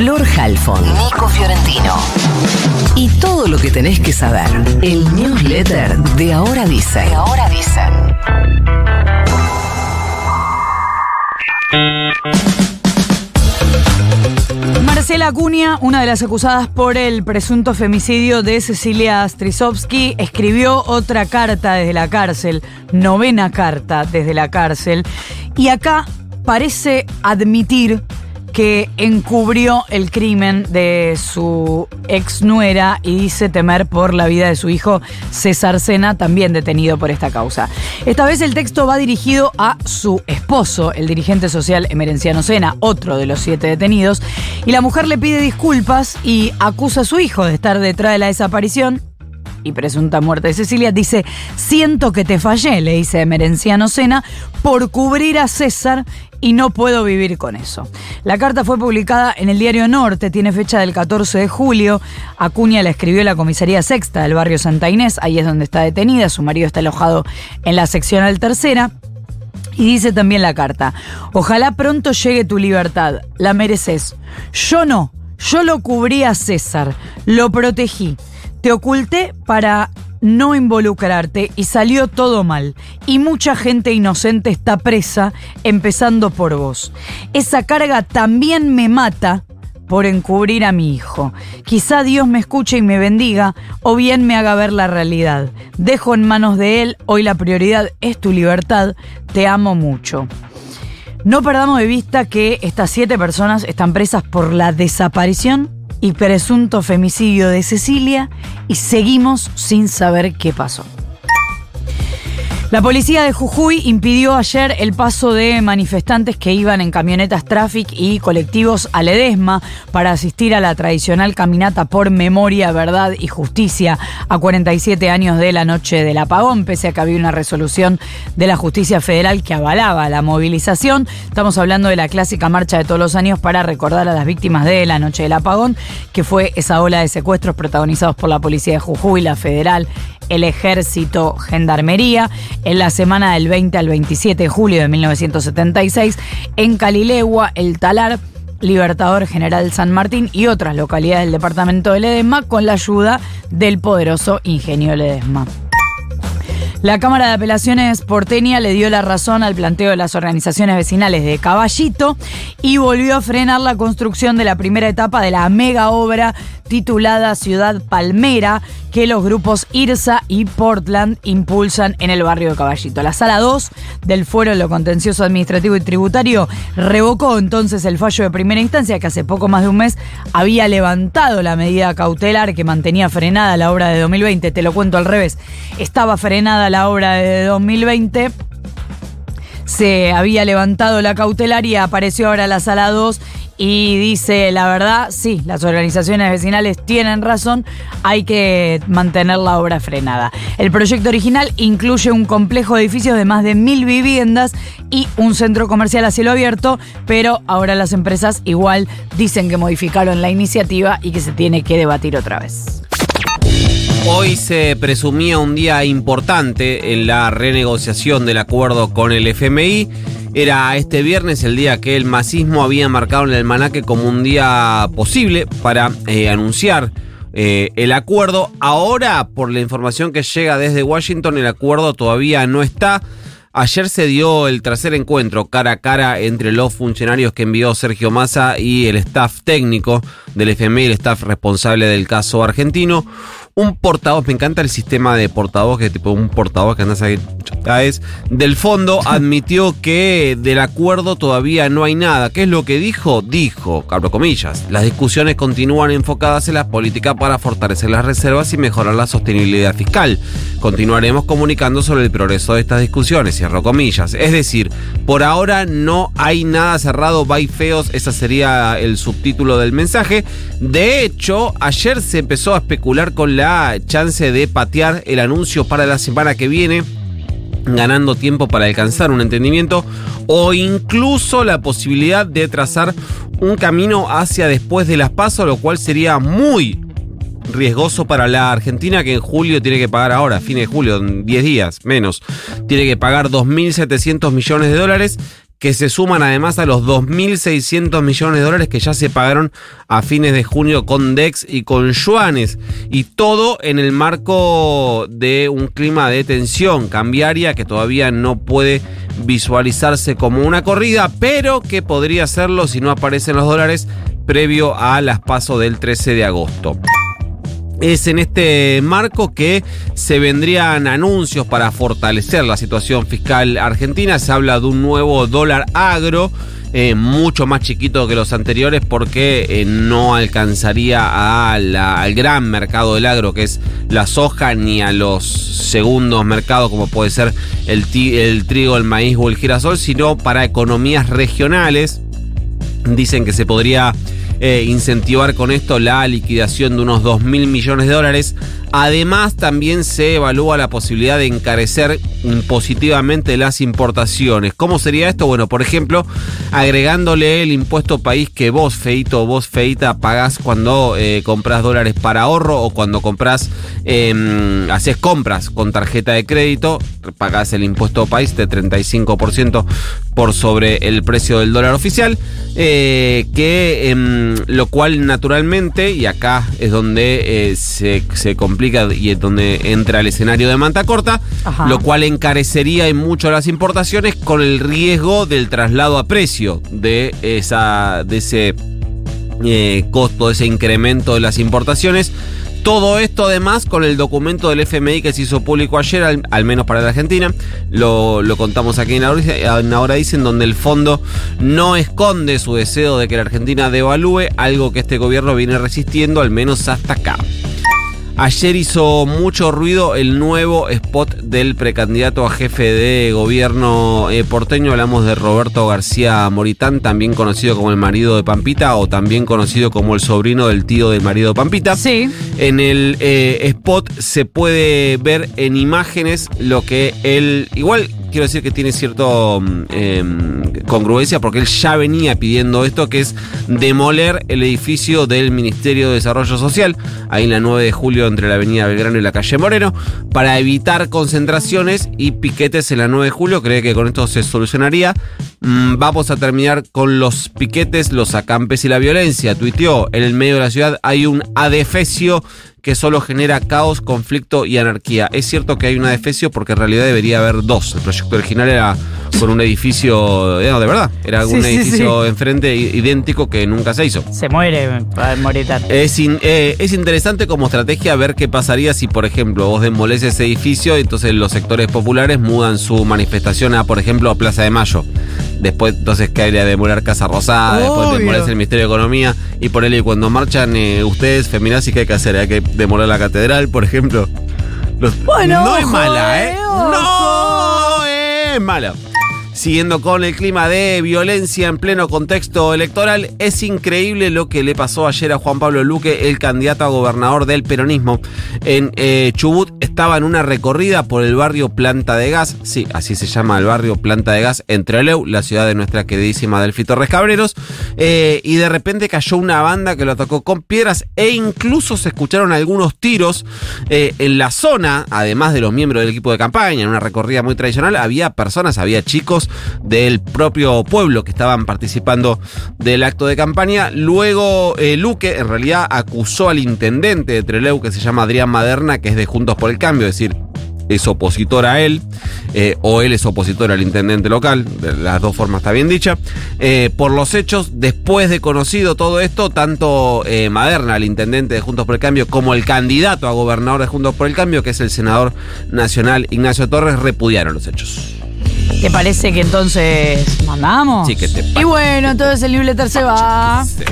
Flor Halfon, Nico Fiorentino. Y todo lo que tenés que saber. El newsletter de Ahora Dicen. De Ahora Dicen. Marcela Acuña, una de las acusadas por el presunto femicidio de Cecilia Strisovsky, escribió otra carta desde la cárcel, novena carta desde la cárcel, y acá parece admitir que encubrió el crimen de su ex nuera y dice temer por la vida de su hijo César Sena, también detenido por esta causa. Esta vez el texto va dirigido a su esposo, el dirigente social Emerenciano Sena, otro de los siete detenidos, y la mujer le pide disculpas y acusa a su hijo de estar detrás de la desaparición y presunta muerte de Cecilia, dice, siento que te fallé, le dice Emerenciano Sena, por cubrir a César y no puedo vivir con eso. La carta fue publicada en el diario Norte, tiene fecha del 14 de julio. Acuña la escribió la comisaría sexta del barrio Santa Inés, ahí es donde está detenida, su marido está alojado en la seccional tercera. Y dice también la carta, ojalá pronto llegue tu libertad, la mereces. Yo no, yo lo cubrí a César, lo protegí. Te oculté para no involucrarte y salió todo mal. Y mucha gente inocente está presa, empezando por vos. Esa carga también me mata por encubrir a mi hijo. Quizá Dios me escuche y me bendiga, o bien me haga ver la realidad. Dejo en manos de Él, hoy la prioridad es tu libertad, te amo mucho. No perdamos de vista que estas siete personas están presas por la desaparición y presunto femicidio de Cecilia y seguimos sin saber qué pasó. La policía de Jujuy impidió ayer el paso de manifestantes que iban en camionetas Traffic y colectivos a Ledesma para asistir a la tradicional caminata por memoria, verdad y justicia a 47 años de la noche del apagón, pese a que había una resolución de la justicia federal que avalaba la movilización. Estamos hablando de la clásica marcha de todos los años para recordar a las víctimas de la noche del apagón, que fue esa ola de secuestros protagonizados por la policía de Jujuy, la federal, el ejército, gendarmería, en la semana del 20 al 27 de julio de 1976, en Calilegua, El Talar, Libertador General San Martín y otras localidades del departamento de Ledesma con la ayuda del poderoso ingenio Ledesma. La Cámara de Apelaciones porteña le dio la razón al planteo de las organizaciones vecinales de Caballito y volvió a frenar la construcción de la primera etapa de la mega obra titulada Ciudad Palmera que los grupos IRSA y Portland impulsan en el barrio de Caballito. La sala 2 del Fuero de lo Contencioso Administrativo y Tributario revocó entonces el fallo de primera instancia que hace poco más de un mes había levantado la medida cautelar que mantenía frenada la obra de 2020. Te lo cuento al revés. Estaba frenada la obra de 2020 se había levantado la cautelar y apareció ahora la sala 2 y dice, la verdad, sí, las organizaciones vecinales tienen razón, hay que mantener la obra frenada. El proyecto original incluye un complejo de edificios de más de mil viviendas y un centro comercial a cielo abierto, pero ahora las empresas igual dicen que modificaron la iniciativa y que se tiene que debatir otra vez. Hoy se presumía un día importante en la renegociación del acuerdo con el FMI. Era este viernes el día que el masismo había marcado en el almanaque como un día posible para eh, anunciar eh, el acuerdo. Ahora, por la información que llega desde Washington, el acuerdo todavía no está. Ayer se dio el tercer encuentro cara a cara entre los funcionarios que envió Sergio Massa y el staff técnico del FMI, el staff responsable del caso argentino un portavoz, me encanta el sistema de portavoz, que tipo un portavoz que andas ahí, es, del fondo admitió que del acuerdo todavía no hay nada. ¿Qué es lo que dijo? Dijo, abro comillas, las discusiones continúan enfocadas en las políticas para fortalecer las reservas y mejorar la sostenibilidad fiscal. Continuaremos comunicando sobre el progreso de estas discusiones, cierro comillas. Es decir, por ahora no hay nada cerrado, by feos, ese sería el subtítulo del mensaje. De hecho, ayer se empezó a especular con la chance de patear el anuncio para la semana que viene ganando tiempo para alcanzar un entendimiento o incluso la posibilidad de trazar un camino hacia después de las pasos, lo cual sería muy riesgoso para la Argentina que en julio tiene que pagar ahora, fin de julio, en 10 días menos, tiene que pagar 2.700 millones de dólares que se suman además a los 2.600 millones de dólares que ya se pagaron a fines de junio con DEX y con yuanes. Y todo en el marco de un clima de tensión cambiaria que todavía no puede visualizarse como una corrida, pero que podría serlo si no aparecen los dólares previo a las pasos del 13 de agosto. Es en este marco que se vendrían anuncios para fortalecer la situación fiscal argentina. Se habla de un nuevo dólar agro. Eh, mucho más chiquito que los anteriores porque eh, no alcanzaría al gran mercado del agro que es la soja ni a los segundos mercados como puede ser el, el trigo, el maíz o el girasol, sino para economías regionales. Dicen que se podría eh, incentivar con esto la liquidación de unos 2 mil millones de dólares. Además, también se evalúa la posibilidad de encarecer positivamente las importaciones. ¿Cómo sería esto? Bueno, por ejemplo, agregándole el impuesto país que vos, Feito o vos, Feita, pagás cuando eh, compras dólares para ahorro o cuando compras, em, haces compras con tarjeta de crédito, pagás el impuesto país de 35% por sobre el precio del dólar oficial, eh, que em, lo cual naturalmente, y acá es donde eh, se, se complica y es donde entra el escenario de manta corta, lo cual encarecería en mucho las importaciones con el riesgo del traslado a precio de, esa, de ese eh, costo, de ese incremento de las importaciones. Todo esto además con el documento del FMI que se hizo público ayer, al, menos para la Argentina, lo, contamos aquí en Ahora Dicen, donde el fondo no esconde su deseo de que la Argentina devalúe, algo que este gobierno viene resistiendo al menos hasta acá. Ayer hizo mucho ruido el nuevo spot del precandidato a jefe de gobierno eh, porteño. Hablamos de Roberto García Moritán, también conocido como el marido de Pampita o también conocido como el sobrino del tío del marido de Pampita. Sí. En el eh, spot se puede ver en imágenes lo que él, igual quiero decir que tiene cierto mm, em, congruencia porque él ya venía pidiendo esto, que es demoler el edificio del Ministerio de Desarrollo Social, ahí en la 9 de julio entre la Avenida Belgrano y la calle Moreno, para evitar concentraciones y piquetes en la 9 de julio. Cree que con esto se solucionaría. Mm, vamos a terminar con los piquetes, los acampes y la violencia. Tuiteó, en el medio de la ciudad hay un adefesio que solo genera caos, conflicto y anarquía. Es cierto que hay un adefesio porque en realidad debería haber dos. El proyecto original era por un edificio, eh, no, de verdad, era un edificio enfrente idéntico que nunca se hizo. Se muere para moritar. Es, eh, es interesante como estrategia ver qué pasaría si, por ejemplo, vos demolés ese edificio y entonces los sectores populares mudan su manifestación a, por ejemplo, a Plaza de Mayo. Después, entonces, que hay de demoler Casa Rosada, después demolés el Ministerio de Economía y por él, y cuando marchan eh, ustedes, feminazis, ¿qué hay que hacer? Hay que demoler la catedral, por ejemplo. bueno, no es mala, ¿eh? No es mala. Siguiendo con el clima de violencia en pleno contexto electoral, es increíble lo que le pasó ayer a Juan Pablo Luque, el candidato a gobernador del peronismo. En eh, Chubut estaba en una recorrida por el barrio Planta de Gas, sí, así se llama el barrio Planta de Gas, entre Leu, la ciudad de nuestra queridísima Delfi Torres Cabreros, eh, y de repente cayó una banda que lo atacó con piedras e incluso se escucharon algunos tiros eh, en la zona, además de los miembros del equipo de campaña, en una recorrida muy tradicional, había personas, había chicos del propio pueblo que estaban participando del acto de campaña. Luego eh, Luque en realidad acusó al intendente de Treleu que se llama Adrián Maderna, que es de Juntos por el Cambio, es decir, es opositor a él, eh, o él es opositor al intendente local, de las dos formas está bien dicha. Eh, por los hechos, después de conocido todo esto, tanto Maderna, el intendente de Juntos por el Cambio, como el candidato a gobernador de Juntos por el Cambio, que es el senador nacional Ignacio Torres, repudiaron los hechos. ¿Te parece que entonces mandamos? Sí, que te Y bueno, entonces el newsletter se va. Se